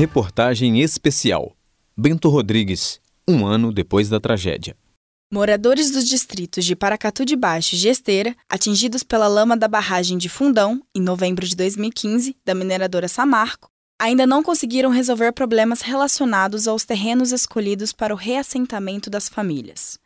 Reportagem especial. Bento Rodrigues, um ano depois da tragédia. Moradores dos distritos de Paracatu de Baixo e Gesteira, atingidos pela lama da barragem de Fundão, em novembro de 2015, da mineradora Samarco, ainda não conseguiram resolver problemas relacionados aos terrenos escolhidos para o reassentamento das famílias.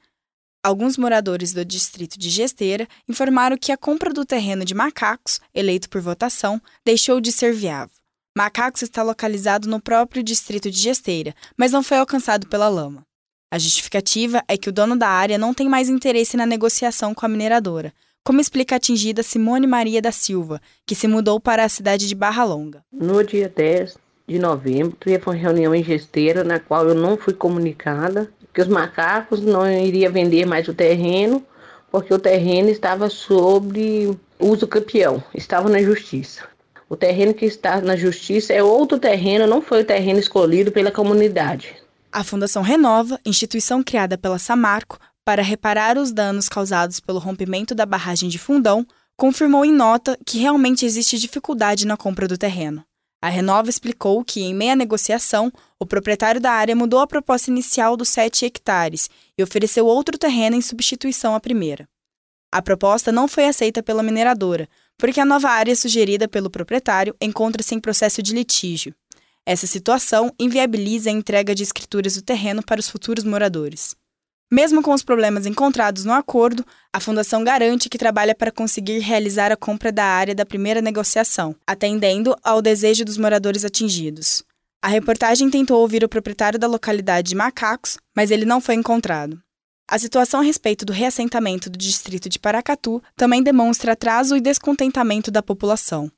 Alguns moradores do distrito de Gesteira informaram que a compra do terreno de Macacos, eleito por votação, deixou de ser viável. Macacos está localizado no próprio distrito de Gesteira, mas não foi alcançado pela lama. A justificativa é que o dono da área não tem mais interesse na negociação com a mineradora, como explica a atingida Simone Maria da Silva, que se mudou para a cidade de Barra Longa. No dia 10 de novembro, teve uma reunião em Gesteira, na qual eu não fui comunicada, que os macacos não iriam vender mais o terreno, porque o terreno estava sobre uso campeão, estava na justiça. O terreno que está na justiça é outro terreno, não foi o terreno escolhido pela comunidade. A Fundação Renova, instituição criada pela Samarco para reparar os danos causados pelo rompimento da barragem de Fundão, confirmou em nota que realmente existe dificuldade na compra do terreno. A Renova explicou que, em meia negociação, o proprietário da área mudou a proposta inicial dos 7 hectares e ofereceu outro terreno em substituição à primeira. A proposta não foi aceita pela mineradora, porque a nova área sugerida pelo proprietário encontra-se em processo de litígio. Essa situação inviabiliza a entrega de escrituras do terreno para os futuros moradores. Mesmo com os problemas encontrados no acordo, a Fundação garante que trabalha para conseguir realizar a compra da área da primeira negociação, atendendo ao desejo dos moradores atingidos. A reportagem tentou ouvir o proprietário da localidade de Macacos, mas ele não foi encontrado. A situação a respeito do reassentamento do distrito de Paracatu também demonstra atraso e descontentamento da população.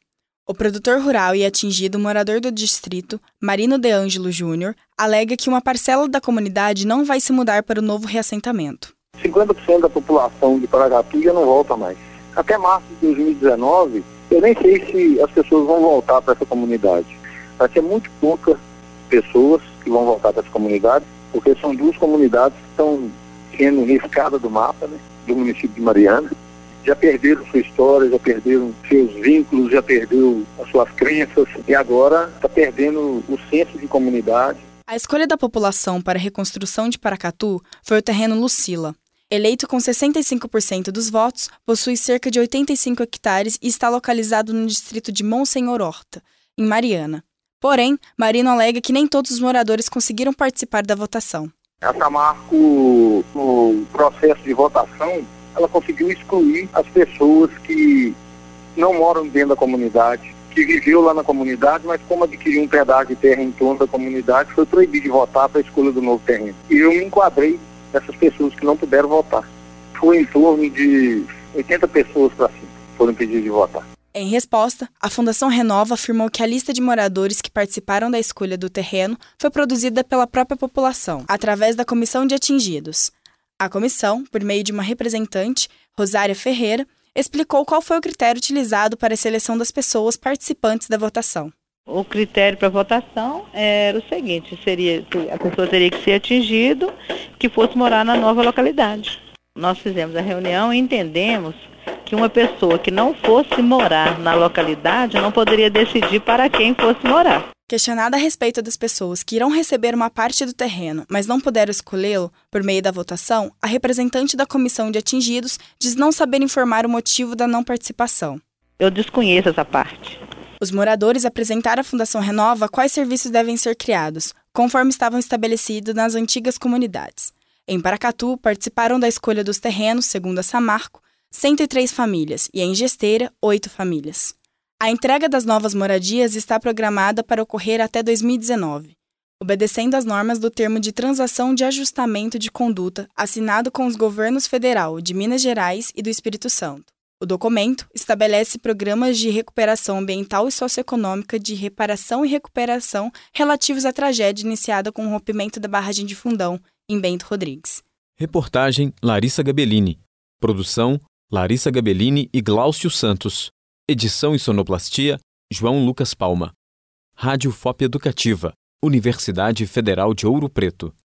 O produtor rural e atingido morador do distrito, Marino De Angelo Júnior, alega que uma parcela da comunidade não vai se mudar para o novo reassentamento. 50% da população de Paracatu já não volta mais. Até março de 2019, eu nem sei se as pessoas vão voltar para essa comunidade. Vai ser muito poucas pessoas que vão voltar para essa comunidade, porque são duas comunidades que estão sendo riscadas do mapa, né, do município de Mariana já perderam sua história, já perderam seus vínculos, já perdeu as suas crenças e agora está perdendo o senso de comunidade. A escolha da população para a reconstrução de Paracatu foi o terreno Lucila. Eleito com 65% dos votos, possui cerca de 85 hectares e está localizado no distrito de Monsenhor Horta, em Mariana. Porém, Marino alega que nem todos os moradores conseguiram participar da votação. Essa marco no processo de votação ela conseguiu excluir as pessoas que não moram dentro da comunidade, que viveu lá na comunidade, mas como adquiriu um pedaço de terra em torno da comunidade, foi proibido de votar para a escolha do novo terreno. E eu me enquadrei nessas pessoas que não puderam votar. Foi em torno de 80 pessoas para cima foram impedidas de votar. Em resposta, a Fundação Renova afirmou que a lista de moradores que participaram da escolha do terreno foi produzida pela própria população, através da Comissão de Atingidos. A comissão, por meio de uma representante, Rosária Ferreira, explicou qual foi o critério utilizado para a seleção das pessoas participantes da votação. O critério para votação era o seguinte: seria a pessoa teria que ser atingido que fosse morar na nova localidade. Nós fizemos a reunião e entendemos que uma pessoa que não fosse morar na localidade não poderia decidir para quem fosse morar. Questionada a respeito das pessoas que irão receber uma parte do terreno, mas não puderam escolhê-lo por meio da votação, a representante da comissão de atingidos diz não saber informar o motivo da não participação. Eu desconheço essa parte. Os moradores apresentaram à Fundação Renova quais serviços devem ser criados, conforme estavam estabelecidos nas antigas comunidades. Em Paracatu, participaram da escolha dos terrenos, segundo a Samarco, 103 famílias e em Gesteira, 8 famílias. A entrega das novas moradias está programada para ocorrer até 2019, obedecendo às normas do termo de transação de ajustamento de conduta assinado com os governos federal de Minas Gerais e do Espírito Santo. O documento estabelece programas de recuperação ambiental e socioeconômica de reparação e recuperação relativos à tragédia iniciada com o rompimento da barragem de Fundão, em Bento Rodrigues. Reportagem Larissa Gabellini. Produção Larissa Gabellini e Glaucio Santos. Edição e sonoplastia João Lucas Palma. Rádio FOP Educativa, Universidade Federal de Ouro Preto.